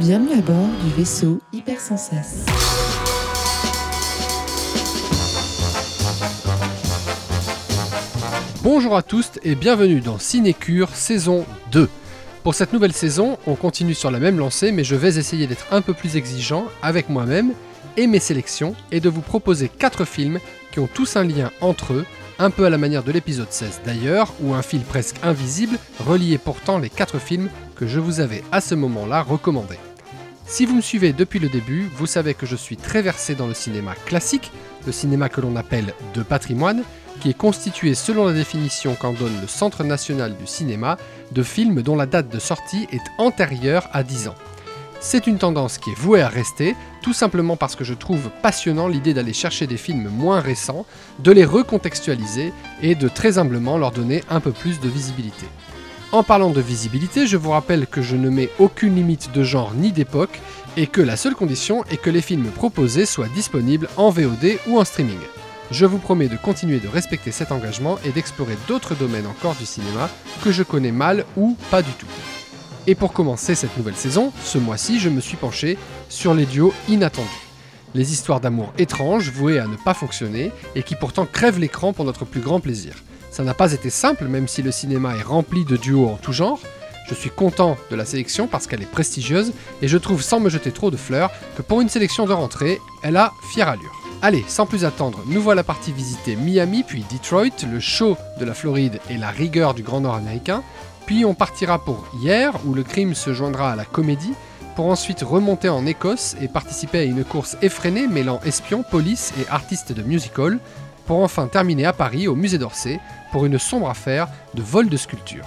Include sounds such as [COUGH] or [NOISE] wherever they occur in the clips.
Bienvenue à bord du vaisseau Hypersensas. Bonjour à tous et bienvenue dans Cinécure saison 2. Pour cette nouvelle saison, on continue sur la même lancée, mais je vais essayer d'être un peu plus exigeant avec moi-même et mes sélections et de vous proposer 4 films qui ont tous un lien entre eux, un peu à la manière de l'épisode 16 d'ailleurs, où un fil presque invisible reliait pourtant les 4 films que je vous avais à ce moment-là recommandés. Si vous me suivez depuis le début, vous savez que je suis très versé dans le cinéma classique, le cinéma que l'on appelle de patrimoine, qui est constitué selon la définition qu'en donne le Centre national du cinéma de films dont la date de sortie est antérieure à 10 ans. C'est une tendance qui est vouée à rester, tout simplement parce que je trouve passionnant l'idée d'aller chercher des films moins récents, de les recontextualiser et de très humblement leur donner un peu plus de visibilité. En parlant de visibilité, je vous rappelle que je ne mets aucune limite de genre ni d'époque et que la seule condition est que les films proposés soient disponibles en VOD ou en streaming. Je vous promets de continuer de respecter cet engagement et d'explorer d'autres domaines encore du cinéma que je connais mal ou pas du tout. Et pour commencer cette nouvelle saison, ce mois-ci, je me suis penché sur les duos inattendus. Les histoires d'amour étranges vouées à ne pas fonctionner et qui pourtant crèvent l'écran pour notre plus grand plaisir. Ça n'a pas été simple, même si le cinéma est rempli de duos en tout genre. Je suis content de la sélection parce qu'elle est prestigieuse et je trouve, sans me jeter trop de fleurs, que pour une sélection de rentrée, elle a fière allure. Allez, sans plus attendre, nous voilà partis visiter Miami puis Detroit, le show de la Floride et la rigueur du Grand Nord américain. Puis on partira pour hier, où le crime se joindra à la comédie, pour ensuite remonter en Écosse et participer à une course effrénée mêlant espions, police et artistes de musical, pour enfin terminer à Paris, au musée d'Orsay, pour une sombre affaire de vol de sculpture.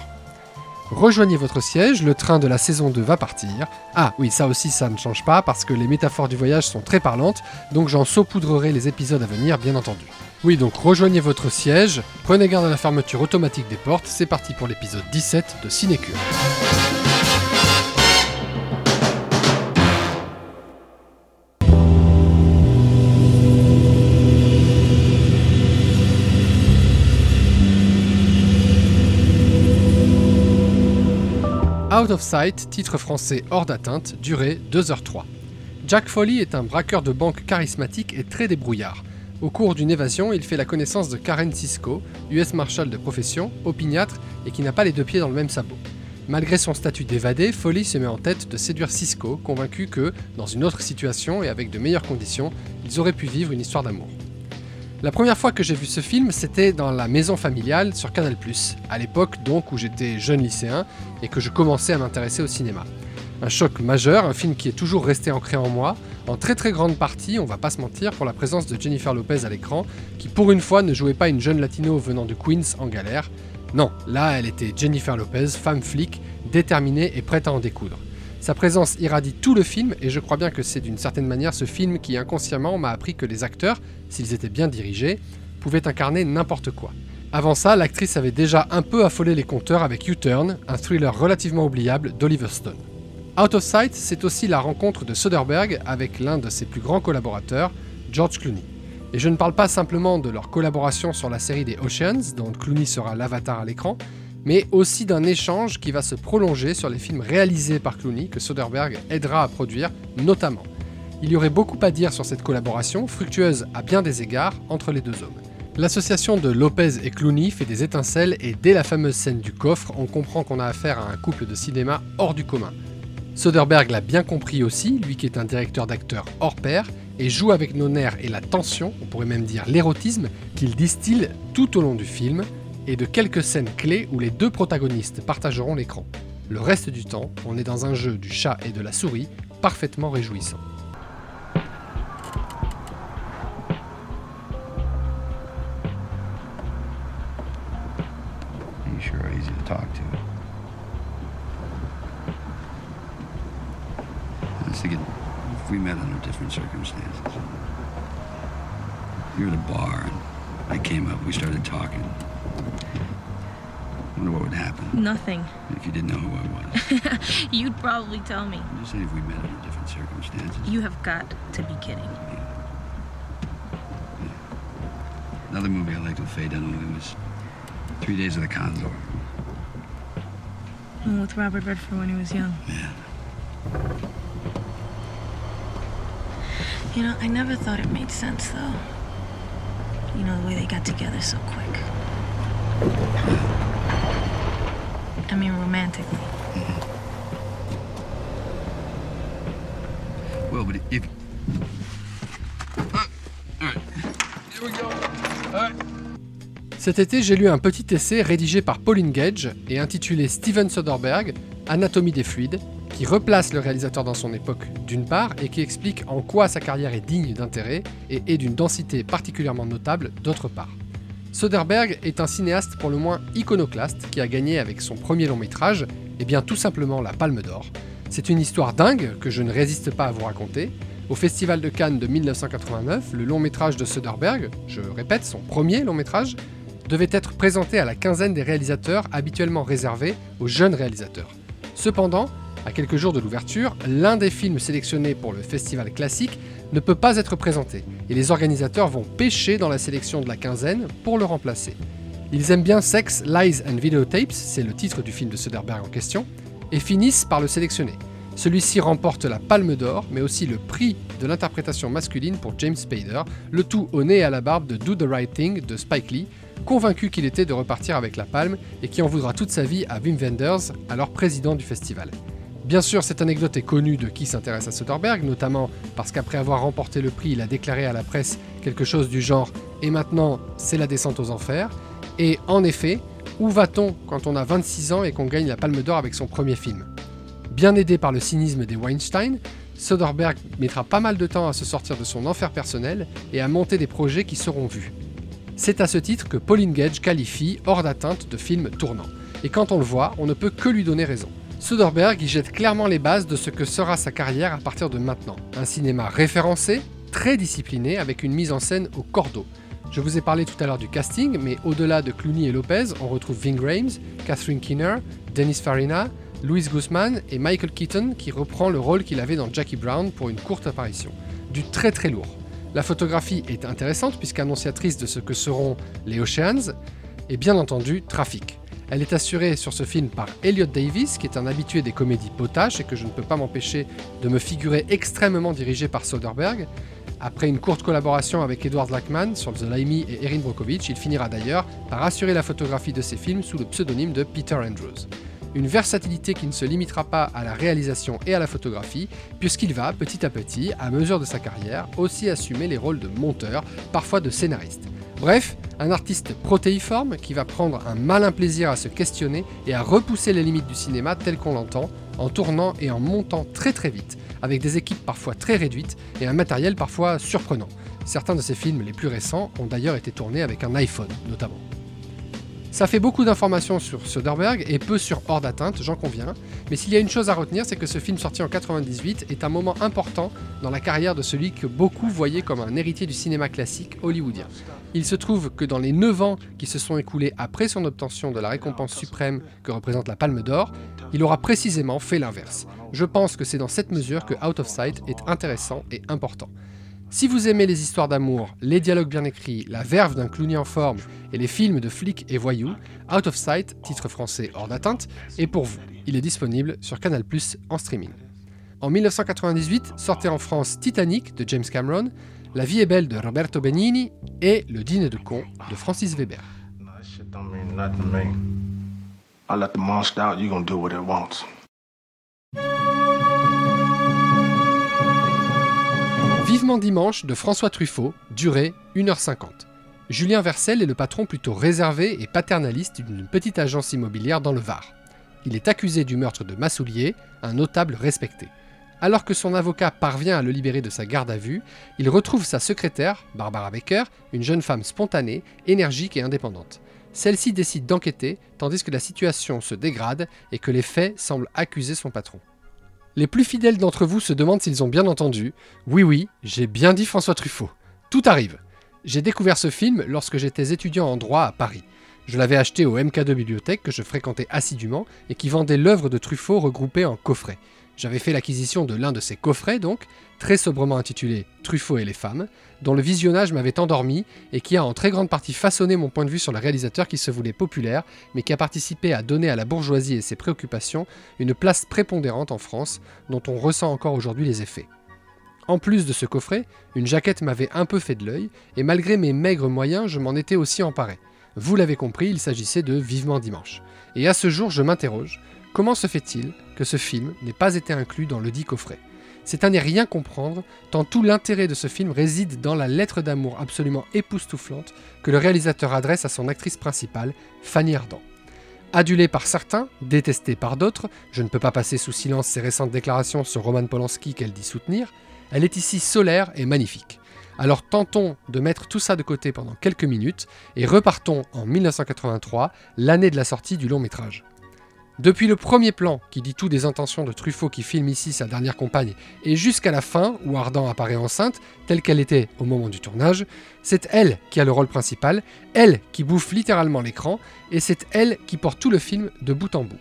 Rejoignez votre siège, le train de la saison 2 va partir. Ah oui, ça aussi ça ne change pas parce que les métaphores du voyage sont très parlantes, donc j'en saupoudrerai les épisodes à venir bien entendu. Oui, donc rejoignez votre siège, prenez garde à la fermeture automatique des portes, c'est parti pour l'épisode 17 de Cinécure. Out of Sight, titre français hors d'atteinte, durée 2h03. Jack Foley est un braqueur de banque charismatique et très débrouillard. Au cours d'une évasion, il fait la connaissance de Karen Cisco, US Marshal de profession, opiniâtre et qui n'a pas les deux pieds dans le même sabot. Malgré son statut d'évadé, Foley se met en tête de séduire Cisco, convaincu que, dans une autre situation et avec de meilleures conditions, ils auraient pu vivre une histoire d'amour. La première fois que j'ai vu ce film, c'était dans la maison familiale sur Canal+, à l'époque donc où j'étais jeune lycéen et que je commençais à m'intéresser au cinéma. Un choc majeur, un film qui est toujours resté ancré en moi, en très très grande partie, on va pas se mentir, pour la présence de Jennifer Lopez à l'écran, qui pour une fois ne jouait pas une jeune latino venant de Queens en galère. Non, là elle était Jennifer Lopez, femme flic, déterminée et prête à en découdre. Sa présence irradie tout le film et je crois bien que c'est d'une certaine manière ce film qui inconsciemment m'a appris que les acteurs, s'ils étaient bien dirigés, pouvaient incarner n'importe quoi. Avant ça, l'actrice avait déjà un peu affolé les compteurs avec U-Turn, un thriller relativement oubliable d'Oliver Stone. Out of Sight, c'est aussi la rencontre de Soderbergh avec l'un de ses plus grands collaborateurs, George Clooney. Et je ne parle pas simplement de leur collaboration sur la série des Oceans, dont Clooney sera l'avatar à l'écran, mais aussi d'un échange qui va se prolonger sur les films réalisés par Clooney que Soderbergh aidera à produire, notamment. Il y aurait beaucoup à dire sur cette collaboration, fructueuse à bien des égards, entre les deux hommes. L'association de Lopez et Clooney fait des étincelles et dès la fameuse scène du coffre, on comprend qu'on a affaire à un couple de cinéma hors du commun. Soderbergh l'a bien compris aussi, lui qui est un directeur d'acteurs hors pair, et joue avec nos nerfs et la tension, on pourrait même dire l'érotisme, qu'il distille tout au long du film, et de quelques scènes clés où les deux protagonistes partageront l'écran. Le reste du temps, on est dans un jeu du chat et de la souris parfaitement réjouissant. We at a bar, and I came up, we started talking. Wonder what would happen Nothing. if you didn't know who I was. [LAUGHS] You'd probably tell me. I'm just saying if we met under different circumstances. You have got to be kidding. Another movie I liked with Faye Dunaway was Three Days of the Condor. One with Robert Redford when he was young. Yeah. You know, I never thought it made sense, though. You know, the way they got together so quick. I mean, romantically. Well, but if Cet été, j'ai lu un petit essai rédigé par Pauline Gage et intitulé Steven Soderbergh, Anatomie des fluides, qui replace le réalisateur dans son époque d'une part et qui explique en quoi sa carrière est digne d'intérêt et est d'une densité particulièrement notable d'autre part. Soderbergh est un cinéaste pour le moins iconoclaste qui a gagné avec son premier long métrage, et bien tout simplement la Palme d'Or. C'est une histoire dingue que je ne résiste pas à vous raconter. Au Festival de Cannes de 1989, le long métrage de Soderbergh, je répète son premier long métrage, devait être présenté à la quinzaine des réalisateurs habituellement réservés aux jeunes réalisateurs. Cependant, à quelques jours de l'ouverture, l'un des films sélectionnés pour le festival classique ne peut pas être présenté, et les organisateurs vont pêcher dans la sélection de la quinzaine pour le remplacer. Ils aiment bien Sex, Lies and Videotapes, c'est le titre du film de Soderbergh en question, et finissent par le sélectionner. Celui-ci remporte la Palme d'Or, mais aussi le prix de l'interprétation masculine pour James Spader, le tout au nez et à la barbe de Do the Right Thing de Spike Lee, convaincu qu'il était de repartir avec la palme et qui en voudra toute sa vie à Wim Wenders, alors président du festival. Bien sûr, cette anecdote est connue de qui s'intéresse à Soderbergh, notamment parce qu'après avoir remporté le prix, il a déclaré à la presse quelque chose du genre Et maintenant, c'est la descente aux enfers. Et en effet, où va-t-on quand on a 26 ans et qu'on gagne la Palme d'Or avec son premier film? Bien aidé par le cynisme des Weinstein, Soderbergh mettra pas mal de temps à se sortir de son enfer personnel et à monter des projets qui seront vus. C'est à ce titre que Pauline Gage qualifie hors d'atteinte de film tournant. Et quand on le voit, on ne peut que lui donner raison. Soderbergh y jette clairement les bases de ce que sera sa carrière à partir de maintenant. Un cinéma référencé, très discipliné, avec une mise en scène au cordeau. Je vous ai parlé tout à l'heure du casting, mais au-delà de Clooney et Lopez, on retrouve Ving Rhames, Catherine Keener, Dennis Farina, Louis Guzman et Michael Keaton qui reprend le rôle qu'il avait dans Jackie Brown pour une courte apparition. Du très très lourd. La photographie est intéressante puisqu'annonciatrice de ce que seront les Oceans et bien entendu Trafic. Elle est assurée sur ce film par Elliot Davis, qui est un habitué des comédies potaches et que je ne peux pas m'empêcher de me figurer extrêmement dirigé par Soderbergh. Après une courte collaboration avec Edward Lackman sur The Limey et Erin Brockovich, il finira d'ailleurs par assurer la photographie de ses films sous le pseudonyme de Peter Andrews. Une versatilité qui ne se limitera pas à la réalisation et à la photographie, puisqu'il va petit à petit, à mesure de sa carrière, aussi assumer les rôles de monteur, parfois de scénariste. Bref, un artiste protéiforme qui va prendre un malin plaisir à se questionner et à repousser les limites du cinéma tel qu'on l'entend, en tournant et en montant très très vite, avec des équipes parfois très réduites et un matériel parfois surprenant. Certains de ses films les plus récents ont d'ailleurs été tournés avec un iPhone notamment. Ça fait beaucoup d'informations sur Soderbergh et peu sur Hors d'atteinte, j'en conviens, mais s'il y a une chose à retenir, c'est que ce film sorti en 98 est un moment important dans la carrière de celui que beaucoup voyaient comme un héritier du cinéma classique hollywoodien. Il se trouve que dans les 9 ans qui se sont écoulés après son obtention de la récompense suprême que représente la Palme d'Or, il aura précisément fait l'inverse. Je pense que c'est dans cette mesure que Out of Sight est intéressant et important. Si vous aimez les histoires d'amour, les dialogues bien écrits, la verve d'un Clooney en forme et les films de flics et voyous, Out of Sight, titre français hors d'atteinte, est pour vous. Il est disponible sur Canal Plus en streaming. En 1998 sortait en France Titanic de James Cameron, La vie est belle de Roberto Benigni et Le dîner de con de Francis Weber. Vivement dimanche de François Truffaut, durée 1h50. Julien Vercel est le patron plutôt réservé et paternaliste d'une petite agence immobilière dans le Var. Il est accusé du meurtre de Massoulier, un notable respecté. Alors que son avocat parvient à le libérer de sa garde à vue, il retrouve sa secrétaire, Barbara Baker, une jeune femme spontanée, énergique et indépendante. Celle-ci décide d'enquêter, tandis que la situation se dégrade et que les faits semblent accuser son patron. Les plus fidèles d'entre vous se demandent s'ils ont bien entendu. Oui, oui, j'ai bien dit François Truffaut. Tout arrive. J'ai découvert ce film lorsque j'étais étudiant en droit à Paris. Je l'avais acheté au MK2 Bibliothèque que je fréquentais assidûment et qui vendait l'œuvre de Truffaut regroupée en coffrets. J'avais fait l'acquisition de l'un de ces coffrets, donc, très sobrement intitulé Truffaut et les femmes, dont le visionnage m'avait endormi et qui a en très grande partie façonné mon point de vue sur le réalisateur qui se voulait populaire, mais qui a participé à donner à la bourgeoisie et ses préoccupations une place prépondérante en France, dont on ressent encore aujourd'hui les effets. En plus de ce coffret, une jaquette m'avait un peu fait de l'œil, et malgré mes maigres moyens, je m'en étais aussi emparé. Vous l'avez compris, il s'agissait de Vivement Dimanche. Et à ce jour, je m'interroge, comment se fait-il que ce film n'ait pas été inclus dans le dit coffret? C'est à n'y rien comprendre, tant tout l'intérêt de ce film réside dans la lettre d'amour absolument époustouflante que le réalisateur adresse à son actrice principale, Fanny Ardant. Adulée par certains, détestée par d'autres, je ne peux pas passer sous silence ses récentes déclarations sur Roman Polanski qu'elle dit soutenir, elle est ici solaire et magnifique. Alors tentons de mettre tout ça de côté pendant quelques minutes et repartons en 1983, l'année de la sortie du long métrage. Depuis le premier plan qui dit tout des intentions de Truffaut qui filme ici sa dernière compagne et jusqu'à la fin où Ardent apparaît enceinte, telle qu'elle était au moment du tournage, c'est elle qui a le rôle principal, elle qui bouffe littéralement l'écran et c'est elle qui porte tout le film de bout en bout.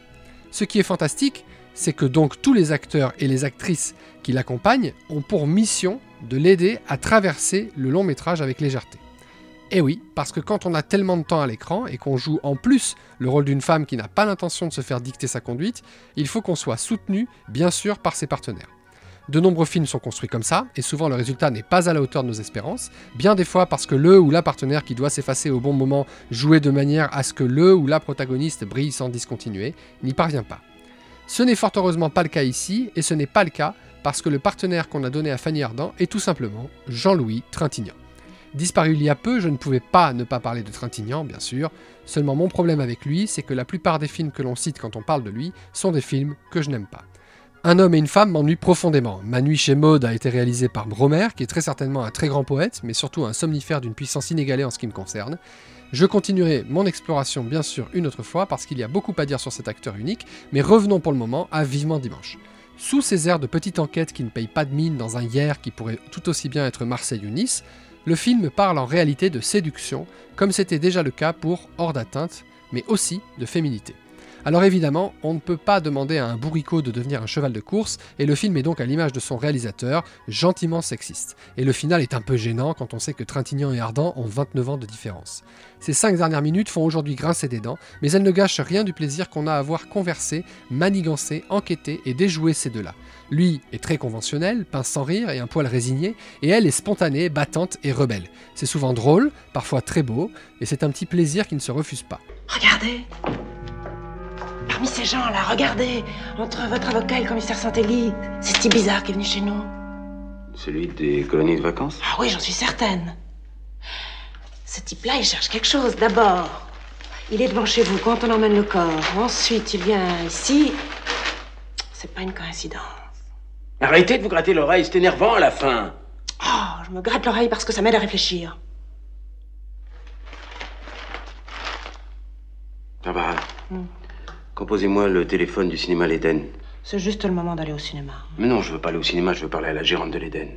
Ce qui est fantastique, c'est que donc tous les acteurs et les actrices qui l'accompagnent ont pour mission de l'aider à traverser le long métrage avec légèreté. Et oui, parce que quand on a tellement de temps à l'écran et qu'on joue en plus le rôle d'une femme qui n'a pas l'intention de se faire dicter sa conduite, il faut qu'on soit soutenu, bien sûr, par ses partenaires. De nombreux films sont construits comme ça, et souvent le résultat n'est pas à la hauteur de nos espérances, bien des fois parce que le ou la partenaire qui doit s'effacer au bon moment jouer de manière à ce que le ou la protagoniste brille sans discontinuer n'y parvient pas. Ce n'est fort heureusement pas le cas ici, et ce n'est pas le cas parce que le partenaire qu'on a donné à Fanny Ardant est tout simplement Jean-Louis Trintignant. Disparu il y a peu, je ne pouvais pas ne pas parler de Trintignant, bien sûr. Seulement mon problème avec lui, c'est que la plupart des films que l'on cite quand on parle de lui sont des films que je n'aime pas. Un homme et une femme m'ennuient profondément. Ma nuit chez Maud a été réalisée par Bromer, qui est très certainement un très grand poète, mais surtout un somnifère d'une puissance inégalée en ce qui me concerne. Je continuerai mon exploration bien sûr une autre fois parce qu'il y a beaucoup à dire sur cet acteur unique, mais revenons pour le moment à Vivement Dimanche. Sous ces airs de petite enquête qui ne paye pas de mine dans un hier qui pourrait tout aussi bien être Marseille ou Nice, le film parle en réalité de séduction, comme c'était déjà le cas pour Hors d'atteinte, mais aussi de féminité. Alors évidemment, on ne peut pas demander à un bourricot de devenir un cheval de course, et le film est donc à l'image de son réalisateur, gentiment sexiste. Et le final est un peu gênant quand on sait que Trintignant et Ardent ont 29 ans de différence. Ces 5 dernières minutes font aujourd'hui grincer des dents, mais elles ne gâchent rien du plaisir qu'on a à voir converser, manigancer, enquêter et déjouer ces deux-là. Lui est très conventionnel, pince sans rire et un poil résigné, et elle est spontanée, battante et rebelle. C'est souvent drôle, parfois très beau, et c'est un petit plaisir qui ne se refuse pas. Regardez Parmi ces gens-là, regardez Entre votre avocat et le commissaire Santelli, c'est ce type bizarre qui est venu chez nous. Celui des colonies de vacances? Ah oui, j'en suis certaine. Ce type-là, il cherche quelque chose. D'abord, il est devant chez vous quand on emmène le corps. Ensuite, il vient ici. C'est pas une coïncidence. Arrêtez de vous gratter l'oreille, c'est énervant à la fin. Oh, je me gratte l'oreille parce que ça m'aide à réfléchir. Barbara, composez-moi le téléphone du cinéma L'Éden. C'est juste le moment d'aller au cinéma. Mais non, je veux pas aller au cinéma, je veux parler à la gérante de l'Éden.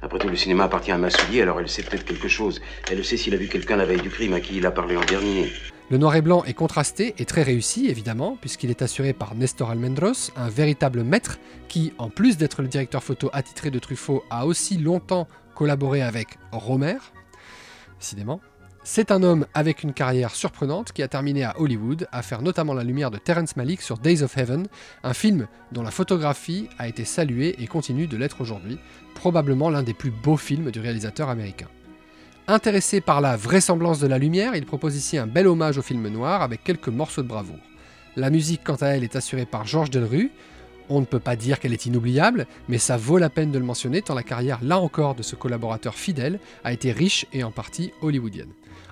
Après tout, le cinéma appartient à Massouli, alors elle sait peut-être quelque chose. Elle sait s'il a vu quelqu'un la veille du crime à qui il a parlé en dernier. Le noir et blanc est contrasté et très réussi, évidemment, puisqu'il est assuré par Nestor Almendros, un véritable maître qui, en plus d'être le directeur photo attitré de Truffaut, a aussi longtemps collaboré avec Romer, décidément. C'est un homme avec une carrière surprenante qui a terminé à Hollywood, à faire notamment la lumière de Terrence Malick sur Days of Heaven, un film dont la photographie a été saluée et continue de l'être aujourd'hui, probablement l'un des plus beaux films du réalisateur américain. Intéressé par la vraisemblance de la lumière, il propose ici un bel hommage au film noir avec quelques morceaux de bravoure. La musique, quant à elle, est assurée par Georges Delru. On ne peut pas dire qu'elle est inoubliable, mais ça vaut la peine de le mentionner tant la carrière, là encore, de ce collaborateur fidèle a été riche et en partie hollywoodienne.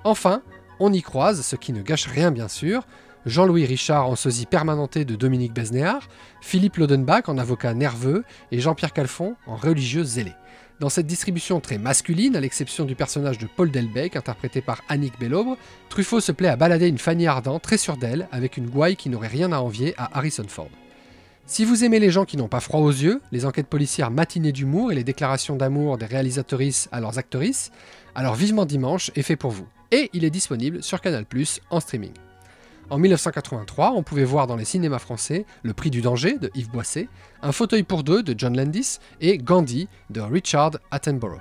Enfin, on y croise, ce qui ne gâche rien bien sûr, Jean-Louis Richard en sosie permanenté de Dominique Besnéard, Philippe Lodenbach en avocat nerveux et Jean-Pierre Calfon en religieux zélé. Dans cette distribution très masculine, à l'exception du personnage de Paul Delbecq, interprété par Annick Bellobre, Truffaut se plaît à balader une Fanny Ardant très sûre d'elle, avec une gouaille qui n'aurait rien à envier à Harrison Ford. Si vous aimez les gens qui n'ont pas froid aux yeux, les enquêtes policières matinées d'humour et les déclarations d'amour des réalisatrices à leurs actrices, alors Vivement Dimanche est fait pour vous. Et il est disponible sur Canal+, en streaming. En 1983, on pouvait voir dans les cinémas français Le Prix du danger de Yves Boisset, Un fauteuil pour deux de John Landis et Gandhi de Richard Attenborough.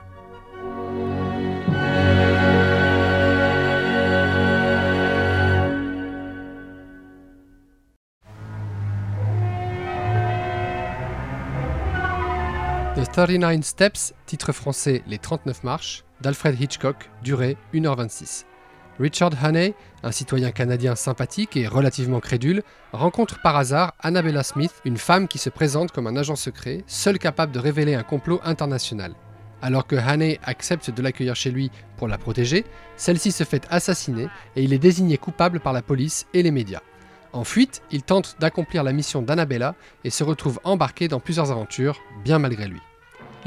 The 39 Steps, titre français Les 39 marches, d'Alfred Hitchcock, durée 1h26. Richard Haney, un citoyen canadien sympathique et relativement crédule, rencontre par hasard Annabella Smith, une femme qui se présente comme un agent secret, seule capable de révéler un complot international. Alors que Haney accepte de l'accueillir chez lui pour la protéger, celle-ci se fait assassiner et il est désigné coupable par la police et les médias. En fuite, il tente d'accomplir la mission d'Annabella et se retrouve embarqué dans plusieurs aventures, bien malgré lui.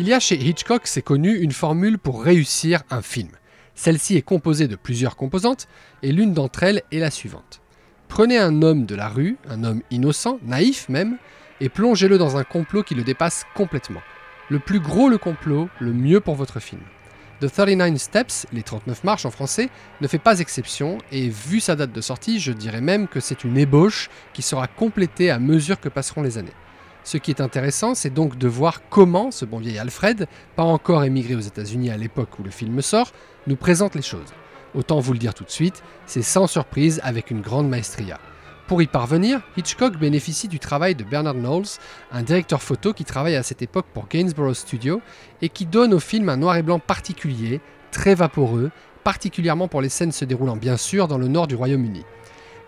Il y a chez Hitchcock, c'est connu, une formule pour réussir un film. Celle-ci est composée de plusieurs composantes et l'une d'entre elles est la suivante. Prenez un homme de la rue, un homme innocent, naïf même, et plongez-le dans un complot qui le dépasse complètement. Le plus gros le complot, le mieux pour votre film. The 39 Steps, les 39 marches en français, ne fait pas exception et vu sa date de sortie, je dirais même que c'est une ébauche qui sera complétée à mesure que passeront les années. Ce qui est intéressant, c'est donc de voir comment ce bon vieil Alfred, pas encore émigré aux États-Unis à l'époque où le film sort, nous présente les choses. Autant vous le dire tout de suite, c'est sans surprise avec une grande maestria. Pour y parvenir, Hitchcock bénéficie du travail de Bernard Knowles, un directeur photo qui travaille à cette époque pour Gainsborough Studio et qui donne au film un noir et blanc particulier, très vaporeux, particulièrement pour les scènes se déroulant bien sûr dans le nord du Royaume-Uni.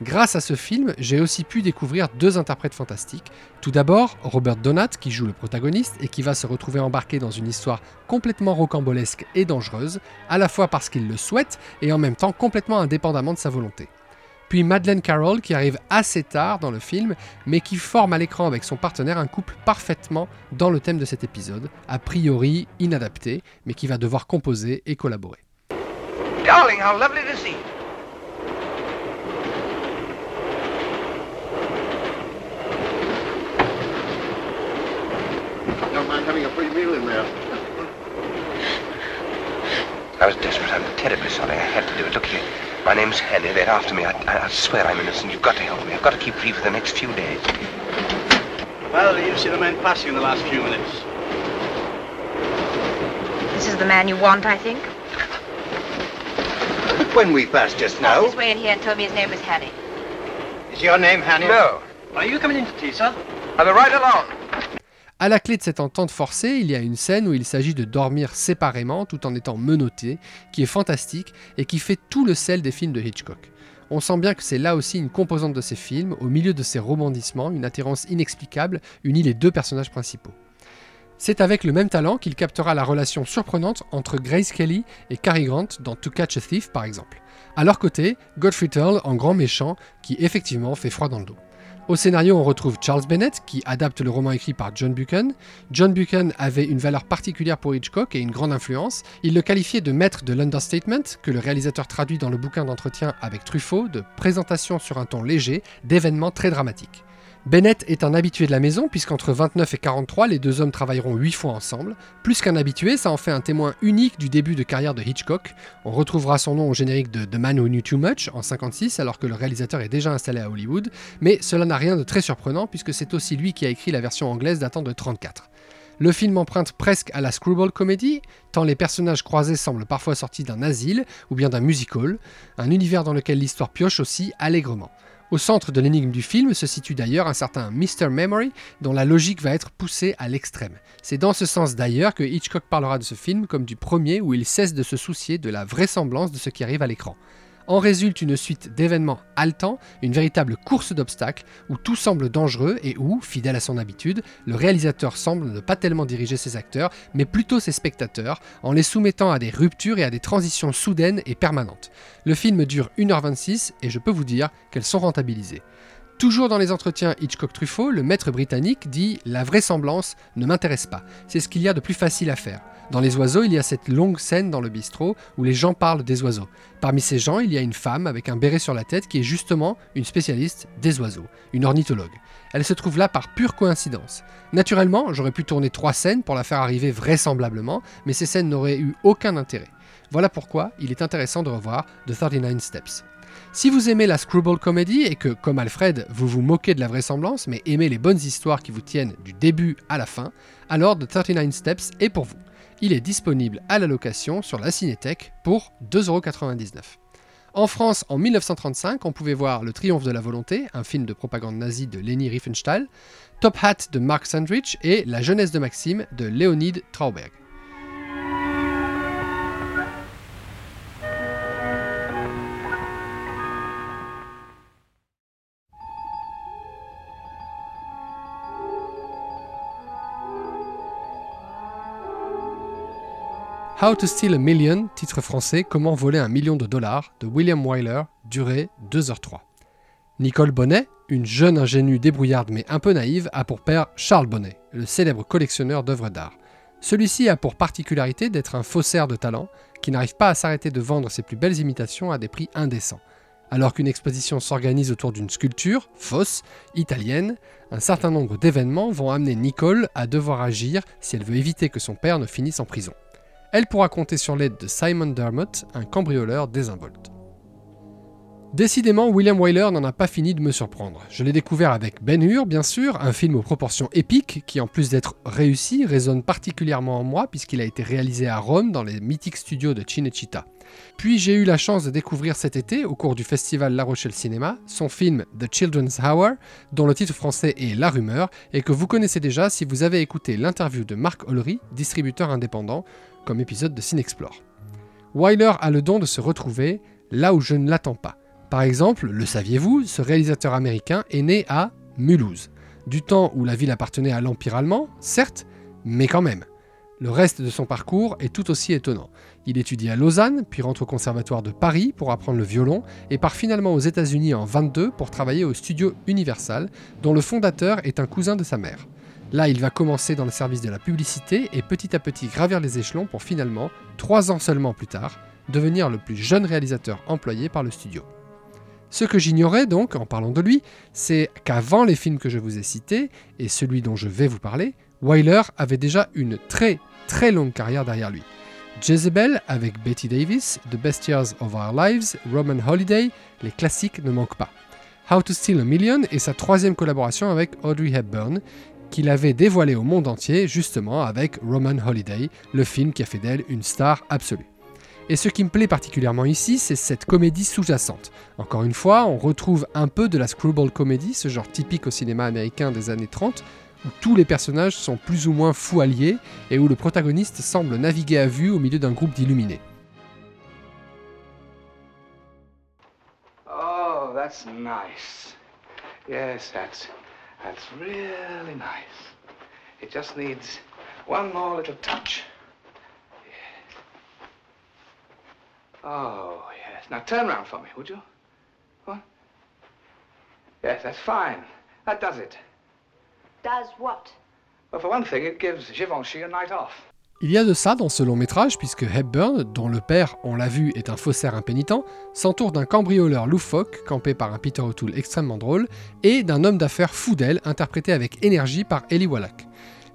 Grâce à ce film, j'ai aussi pu découvrir deux interprètes fantastiques. Tout d'abord, Robert Donat, qui joue le protagoniste et qui va se retrouver embarqué dans une histoire complètement rocambolesque et dangereuse, à la fois parce qu'il le souhaite et en même temps complètement indépendamment de sa volonté. Puis Madeleine Carroll qui arrive assez tard dans le film, mais qui forme à l'écran avec son partenaire un couple parfaitement dans le thème de cet épisode, a priori inadapté, mais qui va devoir composer et collaborer. Mind having a free meal in there. I was desperate. I'm terribly sorry. I had to do it. Look here. My name's Henny. They're after me. I, I, I swear I'm innocent. You've got to help me. I've got to keep free for the next few days. Well, you see the men passing in the last few minutes. This is the man you want, I think. When we passed just Passed his way in here and told me his name was Hattie. Is your name Hanny? No. Are you coming in to tea, sir? I'll be right along. À la clé de cette entente forcée, il y a une scène où il s'agit de dormir séparément tout en étant menotté, qui est fantastique et qui fait tout le sel des films de Hitchcock. On sent bien que c'est là aussi une composante de ces films, au milieu de ces rebondissements, une attirance inexplicable unit les deux personnages principaux. C'est avec le même talent qu'il captera la relation surprenante entre Grace Kelly et Cary Grant dans To Catch a Thief par exemple. À leur côté, Godfrey Turl en grand méchant qui effectivement fait froid dans le dos. Au scénario, on retrouve Charles Bennett qui adapte le roman écrit par John Buchan. John Buchan avait une valeur particulière pour Hitchcock et une grande influence. Il le qualifiait de maître de l'understatement, que le réalisateur traduit dans le bouquin d'entretien avec Truffaut, de présentation sur un ton léger, d'événements très dramatiques. Bennett est un habitué de la maison puisqu'entre 29 et 43, les deux hommes travailleront 8 fois ensemble. Plus qu'un habitué, ça en fait un témoin unique du début de carrière de Hitchcock. On retrouvera son nom au générique de The Man Who Knew Too Much en 56 alors que le réalisateur est déjà installé à Hollywood, mais cela n'a rien de très surprenant puisque c'est aussi lui qui a écrit la version anglaise datant de 34. Le film emprunte presque à la screwball comedy, tant les personnages croisés semblent parfois sortis d'un asile ou bien d'un musical, un univers dans lequel l'histoire pioche aussi allègrement. Au centre de l'énigme du film se situe d'ailleurs un certain Mr. Memory dont la logique va être poussée à l'extrême. C'est dans ce sens d'ailleurs que Hitchcock parlera de ce film comme du premier où il cesse de se soucier de la vraisemblance de ce qui arrive à l'écran. En résulte une suite d'événements haletants, une véritable course d'obstacles où tout semble dangereux et où, fidèle à son habitude, le réalisateur semble ne pas tellement diriger ses acteurs, mais plutôt ses spectateurs, en les soumettant à des ruptures et à des transitions soudaines et permanentes. Le film dure 1h26 et je peux vous dire qu'elles sont rentabilisées. Toujours dans les entretiens Hitchcock-Truffaut, le maître britannique dit La vraisemblance ne m'intéresse pas, c'est ce qu'il y a de plus facile à faire. Dans Les Oiseaux, il y a cette longue scène dans le bistrot où les gens parlent des oiseaux. Parmi ces gens, il y a une femme avec un béret sur la tête qui est justement une spécialiste des oiseaux, une ornithologue. Elle se trouve là par pure coïncidence. Naturellement, j'aurais pu tourner trois scènes pour la faire arriver vraisemblablement, mais ces scènes n'auraient eu aucun intérêt. Voilà pourquoi il est intéressant de revoir The 39 Steps. Si vous aimez la screwball comedy et que, comme Alfred, vous vous moquez de la vraisemblance mais aimez les bonnes histoires qui vous tiennent du début à la fin, alors The 39 Steps est pour vous. Il est disponible à la location sur la Cinétech pour 2,99€. En France, en 1935, on pouvait voir Le Triomphe de la volonté, un film de propagande nazie de Leni Riefenstahl, Top Hat de Mark Sandrich et La jeunesse de Maxime de Leonid Trauberg. How to Steal a Million, titre français Comment voler un million de dollars de William Wyler, durée 2h03. Nicole Bonnet, une jeune ingénue débrouillarde mais un peu naïve, a pour père Charles Bonnet, le célèbre collectionneur d'œuvres d'art. Celui-ci a pour particularité d'être un faussaire de talent qui n'arrive pas à s'arrêter de vendre ses plus belles imitations à des prix indécents. Alors qu'une exposition s'organise autour d'une sculpture, fausse, italienne, un certain nombre d'événements vont amener Nicole à devoir agir si elle veut éviter que son père ne finisse en prison elle pourra compter sur l'aide de Simon Dermott, un cambrioleur désinvolte. Décidément, William Wyler n'en a pas fini de me surprendre. Je l'ai découvert avec Ben Hur, bien sûr, un film aux proportions épiques qui, en plus d'être réussi, résonne particulièrement en moi puisqu'il a été réalisé à Rome dans les mythiques studios de Cinecittà. Puis j'ai eu la chance de découvrir cet été, au cours du festival La Rochelle Cinéma, son film The Children's Hour, dont le titre français est La Rumeur, et que vous connaissez déjà si vous avez écouté l'interview de Marc Ollery, distributeur indépendant, comme épisode de Cinexplore. Wyler a le don de se retrouver là où je ne l'attends pas. Par exemple, le saviez-vous, ce réalisateur américain est né à Mulhouse, du temps où la ville appartenait à l'Empire allemand, certes, mais quand même. Le reste de son parcours est tout aussi étonnant. Il étudie à Lausanne, puis rentre au Conservatoire de Paris pour apprendre le violon, et part finalement aux États-Unis en 22 pour travailler au studio Universal, dont le fondateur est un cousin de sa mère. Là, il va commencer dans le service de la publicité et petit à petit gravir les échelons pour finalement, trois ans seulement plus tard, devenir le plus jeune réalisateur employé par le studio. Ce que j'ignorais donc, en parlant de lui, c'est qu'avant les films que je vous ai cités, et celui dont je vais vous parler, Wyler avait déjà une très très longue carrière derrière lui. Jezebel avec Betty Davis, The Best Years of Our Lives, Roman Holiday, les classiques ne manquent pas. How to Steal a Million est sa troisième collaboration avec Audrey Hepburn, qu'il avait dévoilé au monde entier justement avec Roman Holiday, le film qui a fait d'elle une star absolue. Et ce qui me plaît particulièrement ici, c'est cette comédie sous-jacente. Encore une fois, on retrouve un peu de la screwball comedy, ce genre typique au cinéma américain des années 30, où tous les personnages sont plus ou moins fous alliés et où le protagoniste semble naviguer à vue au milieu d'un groupe d'illuminés. Oh, that's nice. Yes, that's That's really nice. It just needs one more little touch. Oh, yes. Now turn around for me, would you? What? Yes, that's fine. That does it. Does what? Well, for one thing, it gives Givenchy a night off. Il y a de ça dans ce long métrage puisque Hepburn, dont le père, on l'a vu, est un faussaire impénitent, s'entoure d'un cambrioleur loufoque, campé par un Peter O'Toole extrêmement drôle, et d'un homme d'affaires fou d'elle, interprété avec énergie par Eli Wallach.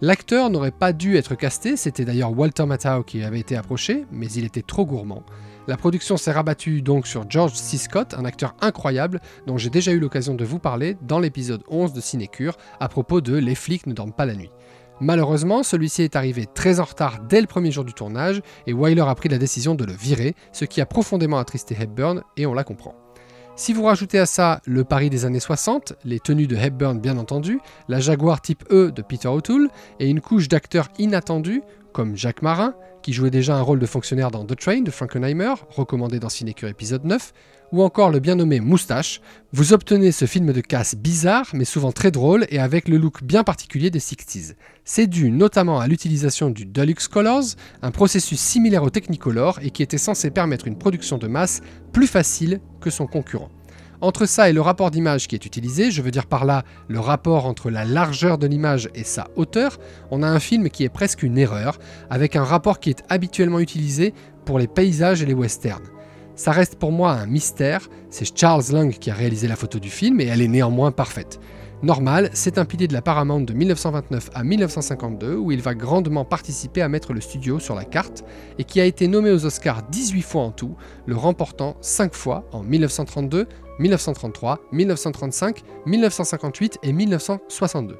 L'acteur n'aurait pas dû être casté, c'était d'ailleurs Walter Matthau qui avait été approché, mais il était trop gourmand. La production s'est rabattue donc sur George C. Scott, un acteur incroyable dont j'ai déjà eu l'occasion de vous parler dans l'épisode 11 de Cinécure à propos de Les flics ne dorment pas la nuit. Malheureusement, celui-ci est arrivé très en retard dès le premier jour du tournage et Wyler a pris la décision de le virer, ce qui a profondément attristé Hepburn et on la comprend. Si vous rajoutez à ça le Paris des années 60, les tenues de Hepburn bien entendu, la Jaguar type E de Peter O'Toole et une couche d'acteurs inattendus comme Jacques Marin, qui jouait déjà un rôle de fonctionnaire dans The Train de Frankenheimer, recommandé dans Cinécure épisode 9, ou encore le bien nommé Moustache, vous obtenez ce film de casse bizarre mais souvent très drôle et avec le look bien particulier des 60s. C'est dû notamment à l'utilisation du Deluxe Colors, un processus similaire au Technicolor et qui était censé permettre une production de masse plus facile que son concurrent. Entre ça et le rapport d'image qui est utilisé, je veux dire par là le rapport entre la largeur de l'image et sa hauteur, on a un film qui est presque une erreur, avec un rapport qui est habituellement utilisé pour les paysages et les westerns. Ça reste pour moi un mystère, c'est Charles Lang qui a réalisé la photo du film et elle est néanmoins parfaite. Normal, c'est un pilier de la Paramount de 1929 à 1952 où il va grandement participer à mettre le studio sur la carte et qui a été nommé aux Oscars 18 fois en tout, le remportant 5 fois en 1932, 1933, 1935, 1958 et 1962.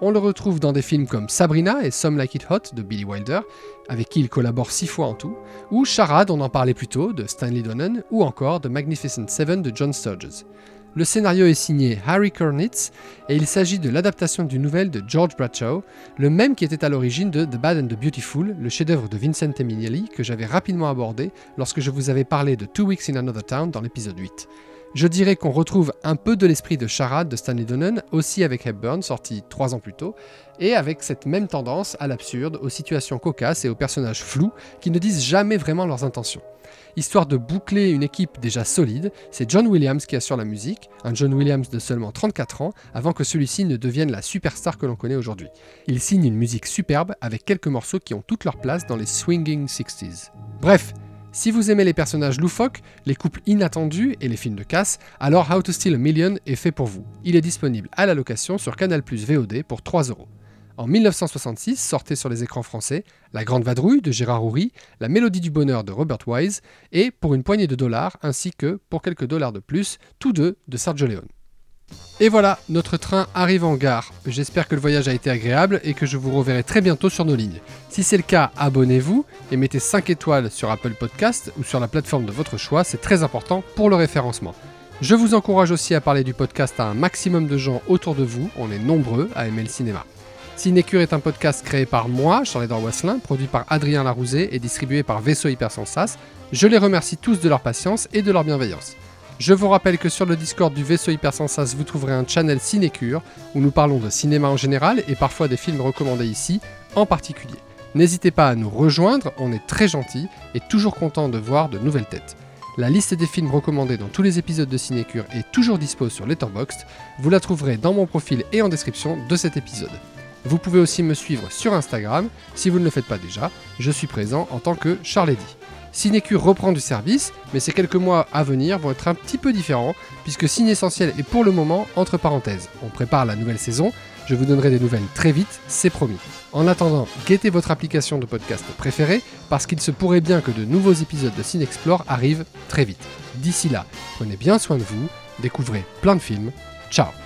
On le retrouve dans des films comme Sabrina et Some Like It Hot de Billy Wilder, avec qui il collabore six fois en tout, ou Charade, on en parlait plus tôt, de Stanley Donen, ou encore The Magnificent Seven de John Sturges. Le scénario est signé Harry Kurnitz et il s'agit de l'adaptation d'une nouvelle de George Bradshaw, le même qui était à l'origine de The Bad and the Beautiful, le chef-d'œuvre de Vincent Minnelli que j'avais rapidement abordé lorsque je vous avais parlé de Two Weeks in Another Town dans l'épisode 8. Je dirais qu'on retrouve un peu de l'esprit de Charade de Stanley Donen, aussi avec Hepburn, sorti trois ans plus tôt, et avec cette même tendance à l'absurde, aux situations cocasses et aux personnages flous qui ne disent jamais vraiment leurs intentions. Histoire de boucler une équipe déjà solide, c'est John Williams qui assure la musique, un John Williams de seulement 34 ans, avant que celui-ci ne devienne la superstar que l'on connaît aujourd'hui. Il signe une musique superbe avec quelques morceaux qui ont toute leur place dans les swinging 60s. Bref, si vous aimez les personnages loufoques, les couples inattendus et les films de casse, alors How to Steal a Million est fait pour vous. Il est disponible à la location sur Canal Plus VOD pour 3 euros. En 1966 sortait sur les écrans français La Grande Vadrouille de Gérard Houry, La Mélodie du Bonheur de Robert Wise et Pour une poignée de dollars ainsi que Pour quelques dollars de plus, tous deux de Sergio Leone. Et voilà, notre train arrive en gare. J'espère que le voyage a été agréable et que je vous reverrai très bientôt sur nos lignes. Si c'est le cas, abonnez-vous et mettez 5 étoiles sur Apple Podcast ou sur la plateforme de votre choix, c'est très important pour le référencement. Je vous encourage aussi à parler du podcast à un maximum de gens autour de vous, on est nombreux à aimer le cinéma. Cinécure est un podcast créé par moi, Charles-Edouard Wasselin, produit par Adrien Larouzet et distribué par Vaisseau Hypersensas. Je les remercie tous de leur patience et de leur bienveillance. Je vous rappelle que sur le Discord du Vaisseau Hypersensas, vous trouverez un channel Cinécure où nous parlons de cinéma en général et parfois des films recommandés ici en particulier. N'hésitez pas à nous rejoindre, on est très gentils et toujours content de voir de nouvelles têtes. La liste des films recommandés dans tous les épisodes de Cinécure est toujours dispo sur Letterboxd. Vous la trouverez dans mon profil et en description de cet épisode. Vous pouvez aussi me suivre sur Instagram, si vous ne le faites pas déjà, je suis présent en tant que Charledy. Cinécure reprend du service, mais ces quelques mois à venir vont être un petit peu différents, puisque Ciné Essentiel est pour le moment entre parenthèses. On prépare la nouvelle saison, je vous donnerai des nouvelles très vite, c'est promis. En attendant, guettez votre application de podcast préférée, parce qu'il se pourrait bien que de nouveaux épisodes de Cinexplore arrivent très vite. D'ici là, prenez bien soin de vous, découvrez plein de films, ciao